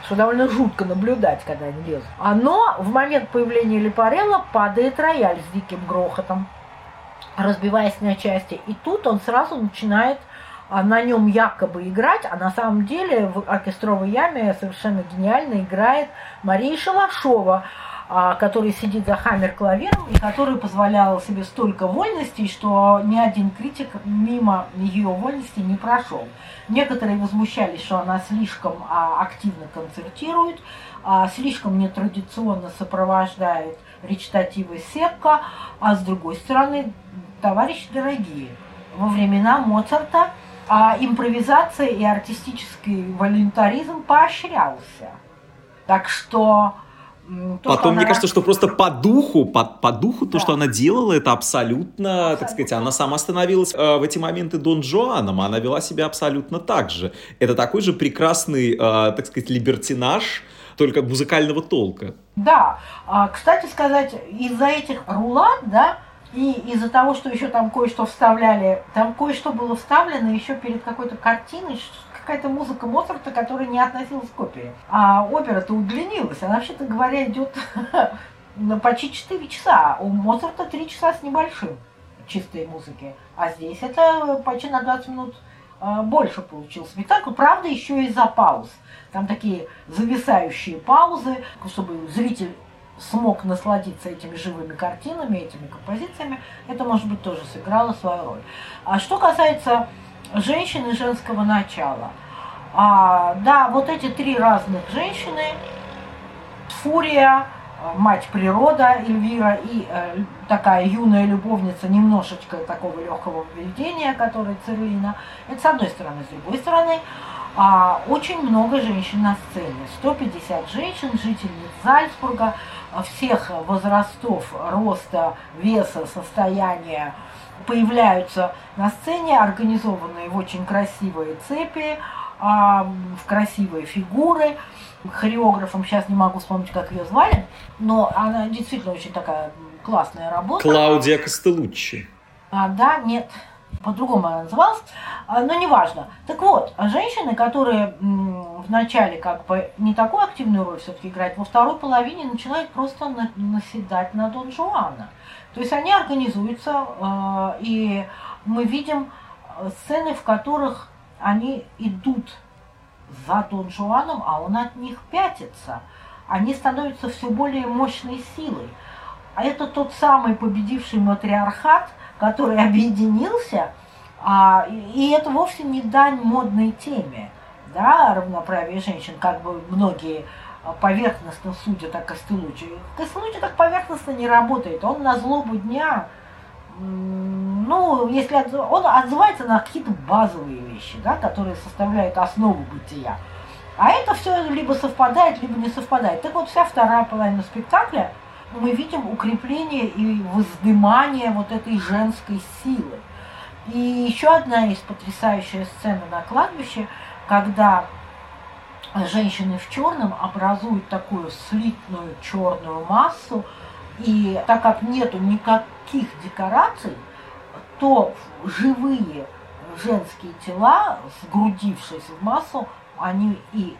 что довольно жутко наблюдать, когда они лезут. А но в момент появления Лепарелла падает рояль с диким грохотом, разбиваясь на части, и тут он сразу начинает а, на нем якобы играть, а на самом деле в оркестровой яме совершенно гениально играет Мария Шалашова, а, который сидит за хаммер-клавиром и который позволял себе столько вольностей, что ни один критик мимо ее вольностей не прошел. Некоторые возмущались, что она слишком а, активно концертирует, а, слишком нетрадиционно сопровождает речитативы Секка, а с другой стороны, товарищи дорогие, во времена Моцарта а импровизация и артистический волюнтаризм поощрялся. Так что то, Потом, мне кажется, что просто по духу, по, по духу да. то, что она делала, это абсолютно, абсолютно, так сказать, она сама становилась э, в эти моменты Дон Жуаном, она вела себя абсолютно так же. Это такой же прекрасный, э, так сказать, либертинаж, только музыкального толка. Да, а, кстати сказать, из-за этих рулат, да, и из-за того, что еще там кое-что вставляли, там кое-что было вставлено еще перед какой-то картиной, какая-то музыка Моцарта, которая не относилась к опере. А опера-то удлинилась. Она, вообще-то говоря, идет почти 4 часа. У Моцарта 3 часа с небольшим чистой музыки. А здесь это почти на 20 минут а, больше получился спектакль. Правда, еще из-за пауз. Там такие зависающие паузы, чтобы зритель смог насладиться этими живыми картинами, этими композициями, это, может быть, тоже сыграло свою роль. А что касается женщины женского начала. А, да, вот эти три разных женщины, Фурия, мать природа Эльвира и э, такая юная любовница немножечко такого легкого поведения, которая Цирилина. Это с одной стороны. С другой стороны, а, очень много женщин на сцене. 150 женщин, жительниц Зальцбурга, всех возрастов, роста, веса, состояния, появляются на сцене, организованные в очень красивые цепи, а, в красивые фигуры. Хореографом сейчас не могу вспомнить, как ее звали, но она действительно очень такая классная работа. Клаудия Костелуччи. А, да, нет, по-другому она называлась, а, но неважно. Так вот, женщины, которые в начале как бы не такую активную роль все-таки играют, во второй половине начинают просто наседать на Дон Жуана. То есть они организуются, э, и мы видим э, сцены, в которых они идут за Дон Жуаном, а он от них пятится. Они становятся все более мощной силой. А это тот самый победивший матриархат, который объединился, а, и это вовсе не дань модной теме, да, равноправие женщин, как бы многие поверхностно судят о Костелуче. Костелуче так поверхностно не работает. Он на злобу дня, ну, если он отзывается на какие-то базовые вещи, да, которые составляют основу бытия. А это все либо совпадает, либо не совпадает. Так вот, вся вторая половина спектакля мы видим укрепление и воздымание вот этой женской силы. И еще одна из потрясающая сцена на кладбище, когда женщины в черном образуют такую слитную черную массу, и так как нету никаких декораций, то живые женские тела, сгрудившись в массу, они и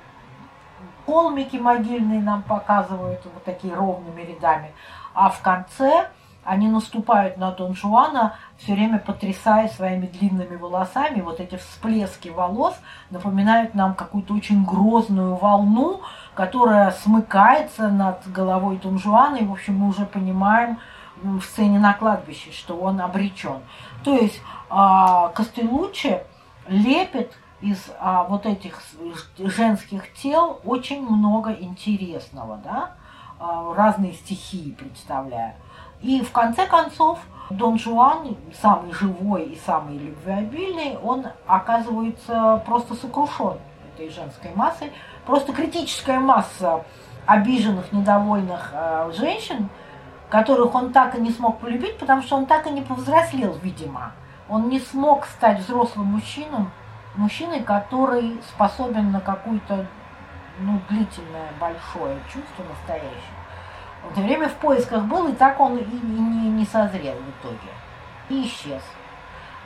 холмики могильные нам показывают вот такие ровными рядами, а в конце они наступают на Дон Жуана, все время потрясая своими длинными волосами. Вот эти всплески волос напоминают нам какую-то очень грозную волну, которая смыкается над головой Дон Жуана. И, в общем, мы уже понимаем в сцене на кладбище, что он обречен. То есть а, Костелуччи лепит из а, вот этих женских тел очень много интересного, да, а, разные стихии представляя. И в конце концов Дон Жуан, самый живой и самый любвеобильный, он оказывается просто сокрушен этой женской массой. Просто критическая масса обиженных, недовольных э, женщин, которых он так и не смог полюбить, потому что он так и не повзрослел, видимо. Он не смог стать взрослым мужчиной, мужчиной, который способен на какое-то ну, длительное, большое чувство настоящее. В это время в поисках был, и так он и не, не созрел в итоге. И исчез.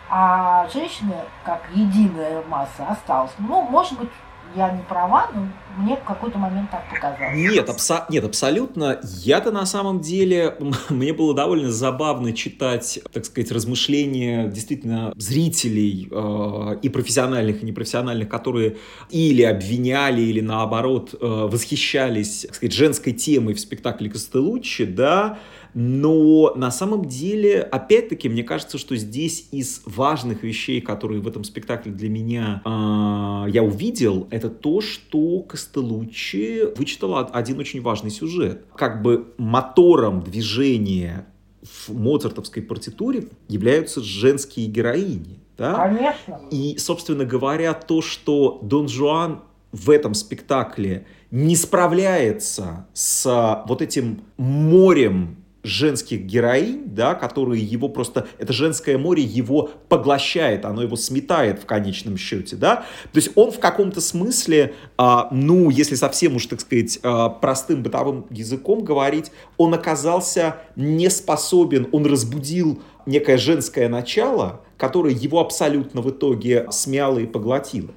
А женщины, как единая масса, осталась. Ну, может быть, я не права, но мне в какой-то момент так показалось. Нет, абсо- нет абсолютно. Я-то на самом деле, мне было довольно забавно читать, так сказать, размышления действительно зрителей э, и профессиональных, и непрофессиональных, которые или обвиняли, или наоборот э, восхищались, так сказать, женской темой в спектакле Костелуччи, да, но на самом деле, опять-таки, мне кажется, что здесь из важных вещей, которые в этом спектакле для меня э, я увидел, это то, что Костелуччи вычитал один очень важный сюжет. Как бы мотором движения в моцартовской партитуре являются женские героини. Да? Конечно. И, собственно говоря, то, что Дон Жуан в этом спектакле не справляется с вот этим морем женских героинь, да, которые его просто, это женское море его поглощает, оно его сметает в конечном счете, да, то есть он в каком-то смысле, а, ну, если совсем уж, так сказать, а, простым бытовым языком говорить, он оказался не способен, он разбудил некое женское начало, которое его абсолютно в итоге смяло и поглотило.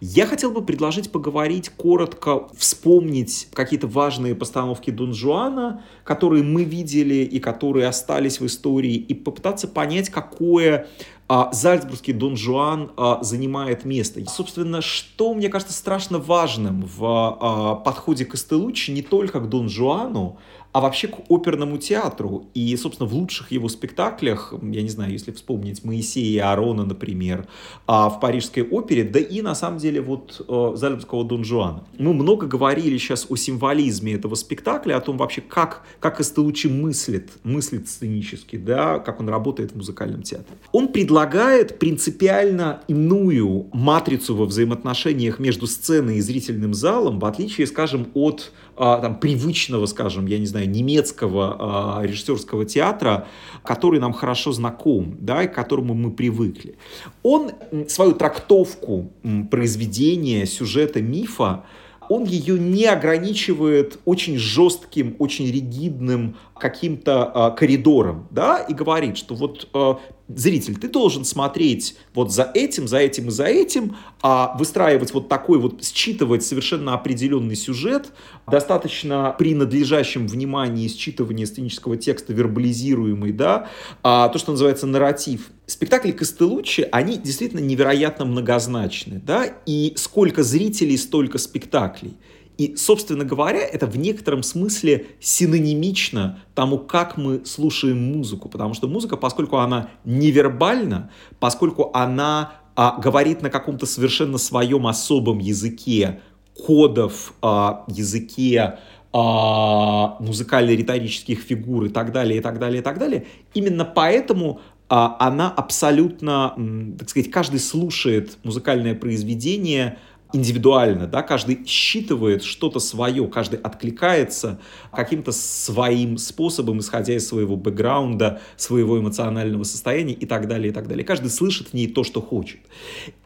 Я хотел бы предложить поговорить коротко, вспомнить какие-то важные постановки Дон Жуана, которые мы видели и которые остались в истории, и попытаться понять, какое а, Зальцбургский Дон Жуан а, занимает место. И, собственно, что мне кажется страшно важным в а, подходе Костелуччи не только к Дон Жуану, а вообще к оперному театру. И, собственно, в лучших его спектаклях, я не знаю, если вспомнить Моисея и Аарона, например, а в Парижской опере, да и, на самом деле, вот э, Зальцбургского Дон Жуана. Мы много говорили сейчас о символизме этого спектакля, о том вообще, как, как Эстелучи мыслит, мыслит сценически, да, как он работает в музыкальном театре. Он предлагает принципиально иную матрицу во взаимоотношениях между сценой и зрительным залом, в отличие, скажем, от а, там, привычного, скажем, я не знаю, немецкого а, режиссерского театра, который нам хорошо знаком, да, и к которому мы привыкли. Он свою трактовку произведения, сюжета, мифа, он ее не ограничивает очень жестким, очень ригидным каким-то э, коридором, да, и говорит, что вот э, зритель, ты должен смотреть вот за этим, за этим и за этим, а выстраивать вот такой вот, считывать совершенно определенный сюжет, достаточно при надлежащем внимании считывания сценического текста вербализируемый, да, а, то, что называется нарратив. Спектакли Костелуччи, они действительно невероятно многозначны, да, и сколько зрителей, столько спектаклей. И, собственно говоря, это в некотором смысле синонимично тому, как мы слушаем музыку. Потому что музыка, поскольку она невербальна, поскольку она а, говорит на каком-то совершенно своем особом языке, кодов, а, языке а, музыкально-риторических фигур и так далее, и так далее, и так далее, именно поэтому а, она абсолютно, так сказать, каждый слушает музыкальное произведение индивидуально, да, каждый считывает что-то свое, каждый откликается каким-то своим способом, исходя из своего бэкграунда, своего эмоционального состояния и так далее, и так далее. Каждый слышит в ней то, что хочет.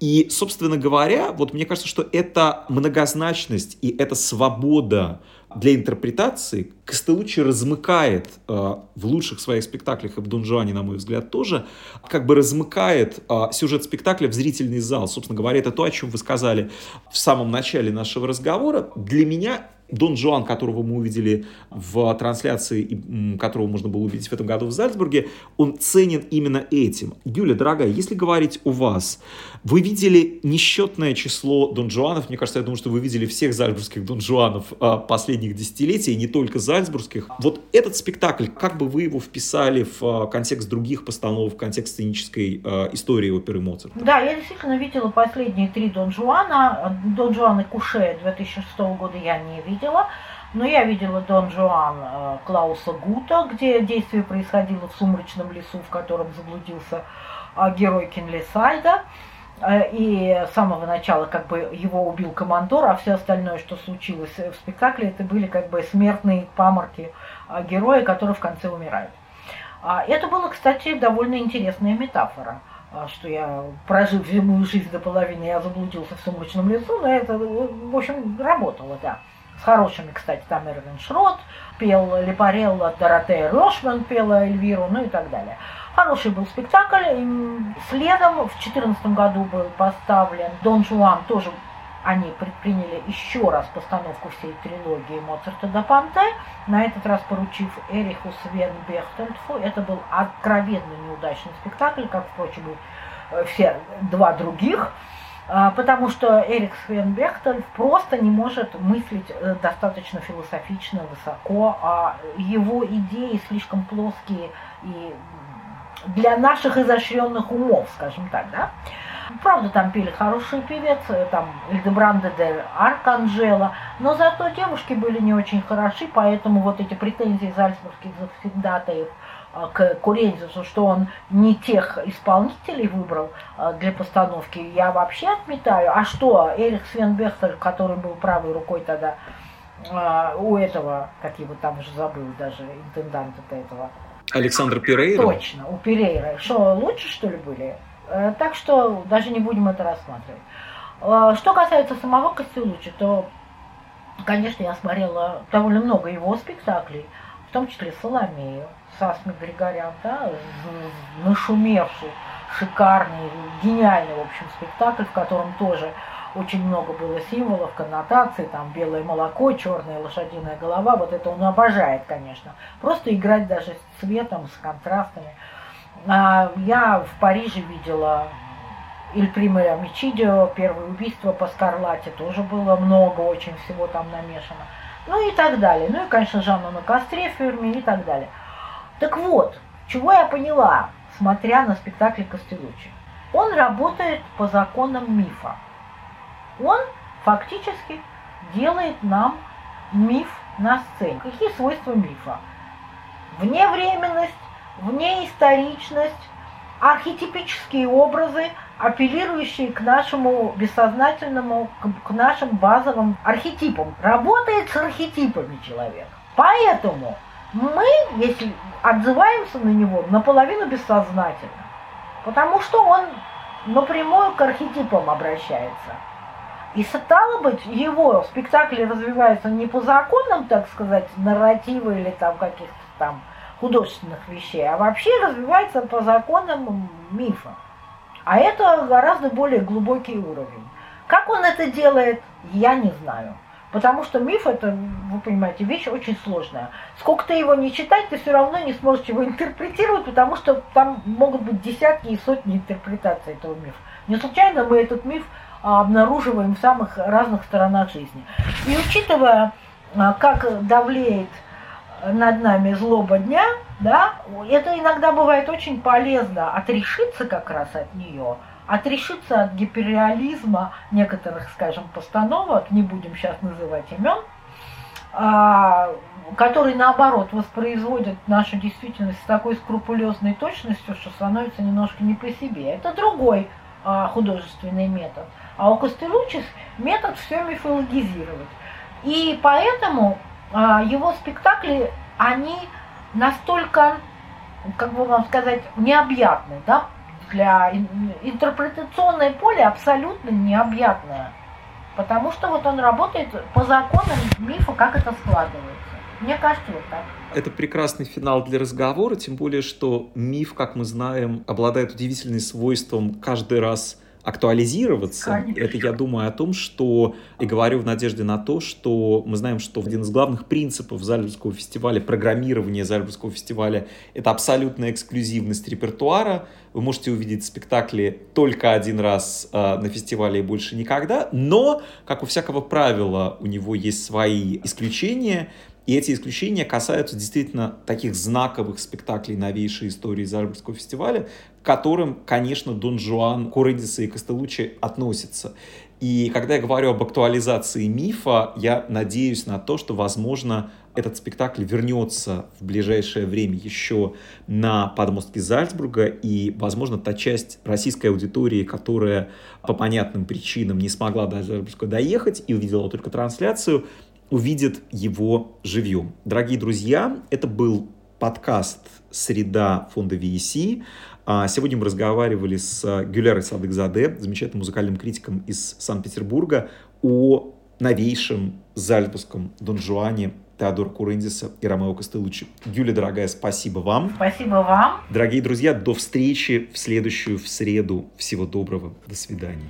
И, собственно говоря, вот мне кажется, что эта многозначность и эта свобода для интерпретации Костелуччи размыкает э, в лучших своих спектаклях, и в Дон Жуане, на мой взгляд, тоже, как бы размыкает э, сюжет спектакля в зрительный зал. Собственно говоря, это то, о чем вы сказали в самом начале нашего разговора. Для меня Дон Жуан, которого мы увидели в трансляции, которого можно было увидеть в этом году в Зальцбурге, он ценен именно этим. Юля, дорогая, если говорить у вас, вы видели несчетное число Дон Жуанов, мне кажется, я думаю, что вы видели всех зальцбургских Дон Жуанов а, последних десятилетий, не только зальцбургских. Вот этот спектакль, как бы вы его вписали в а, контекст других постановок, в контекст сценической а, истории оперы Моцарта? Да, я действительно видела последние три Дон Жуана. Дон Жуан и Куше 2006 года я не видела видела. Но я видела Дон Жуан э, Клауса Гута, где действие происходило в сумрачном лесу, в котором заблудился э, герой Кинлисайда. Э, и с самого начала как бы его убил командор, а все остальное, что случилось в спектакле, это были как бы смертные паморки героя, который в конце умирает. А это было, кстати, довольно интересная метафора что я, прожив земную жизнь до половины, я заблудился в сумрачном лесу, но это, в общем, работало, да с хорошими, кстати, там Эрвин Шрот пел, Лепарелла, Доротея Рошман пела Эльвиру, ну и так далее. Хороший был спектакль. Следом в 2014 году был поставлен Дон Жуан, тоже они предприняли еще раз постановку всей трилогии Моцарта до Панте, на этот раз поручив Эриху Свен Бехтельфу. Это был откровенно неудачный спектакль, как, впрочем, и э, все два других. А, потому что Эрик Свенбехтель просто не может мыслить э, достаточно философично, высоко, а его идеи слишком плоские и для наших изощренных умов, скажем так, да. Правда, там пели хороший певец, э, там Эльдебранде де Арканжела, но зато девушки были не очень хороши, поэтому вот эти претензии зальцбургских завсегдатаев – к Курензису, что он не тех исполнителей выбрал а, для постановки, я вообще отметаю. А что, Эрих Свенбехтер, который был правой рукой тогда а, у этого, как его там уже забыл даже, интенданта этого. Александр Перейра? Точно, у Перейра. Что, лучше, что ли, были? Э, так что даже не будем это рассматривать. Что касается самого Костелучи, то, конечно, я смотрела довольно много его спектаклей, в том числе Соломею. Сасми Григорян, да, нашумевший, шикарный, гениальный, в общем, спектакль, в котором тоже очень много было символов, коннотаций, там белое молоко, черная лошадиная голова, вот это он обожает, конечно. Просто играть даже с цветом, с контрастами. А я в Париже видела Иль Примеля Мичидио, первое убийство по Скарлате, тоже было много очень всего там намешано. Ну и так далее. Ну и, конечно, Жанна на костре в Ферме и так далее. Так вот, чего я поняла, смотря на спектакль Костелучи? Он работает по законам мифа. Он фактически делает нам миф на сцене. Какие свойства мифа? Вневременность, внеисторичность, архетипические образы, апеллирующие к нашему бессознательному, к нашим базовым архетипам. Работает с архетипами человек. Поэтому мы, если отзываемся на него, наполовину бессознательно. Потому что он напрямую к архетипам обращается. И стало быть, его спектакли развиваются не по законам, так сказать, нарратива или там каких-то там художественных вещей, а вообще развивается по законам мифа. А это гораздо более глубокий уровень. Как он это делает, я не знаю. Потому что миф это, вы понимаете, вещь очень сложная. Сколько ты его не читать, ты все равно не сможешь его интерпретировать, потому что там могут быть десятки и сотни интерпретаций этого мифа. Не случайно мы этот миф а, обнаруживаем в самых разных сторонах жизни. И учитывая, а, как давлеет над нами злоба дня, да, это иногда бывает очень полезно отрешиться как раз от нее – отрешиться от гиперреализма некоторых, скажем, постановок, не будем сейчас называть имен, а, которые, наоборот, воспроизводят нашу действительность с такой скрупулезной точностью, что становится немножко не по себе. Это другой а, художественный метод. А у Костелучис метод все мифологизировать. И поэтому а, его спектакли, они настолько, как бы вам сказать, необъятны, да, для интерпретационное поле абсолютно необъятное. Потому что вот он работает по законам мифа, как это складывается. Мне кажется, вот так. Это прекрасный финал для разговора, тем более, что миф, как мы знаем, обладает удивительным свойством каждый раз актуализироваться. Конечно. Это я думаю о том, что и говорю в надежде на то, что мы знаем, что один из главных принципов Зальцбургского фестиваля, программирования Зальцбургского фестиваля, это абсолютная эксклюзивность репертуара. Вы можете увидеть спектакли только один раз э, на фестивале и больше никогда, но, как у всякого правила, у него есть свои исключения, и эти исключения касаются действительно таких знаковых спектаклей новейшей истории Зальцбургского фестиваля, которым, конечно, Дон Жуан, Курендиса и Костелучи относятся. И когда я говорю об актуализации мифа, я надеюсь на то, что, возможно, этот спектакль вернется в ближайшее время еще на подмостке Зальцбурга, и, возможно, та часть российской аудитории, которая по понятным причинам не смогла до Зальцбурга доехать и увидела только трансляцию, увидит его живьем. Дорогие друзья, это был подкаст «Среда» фонда VEC. А, сегодня мы разговаривали с Гюлярой Садыкзаде, замечательным музыкальным критиком из Санкт-Петербурга, о новейшем зальцбургском Дон Жуане Теодора Курендиса и Ромео Костелучи. Юля, дорогая, спасибо вам. Спасибо вам. Дорогие друзья, до встречи в следующую в среду. Всего доброго. До свидания.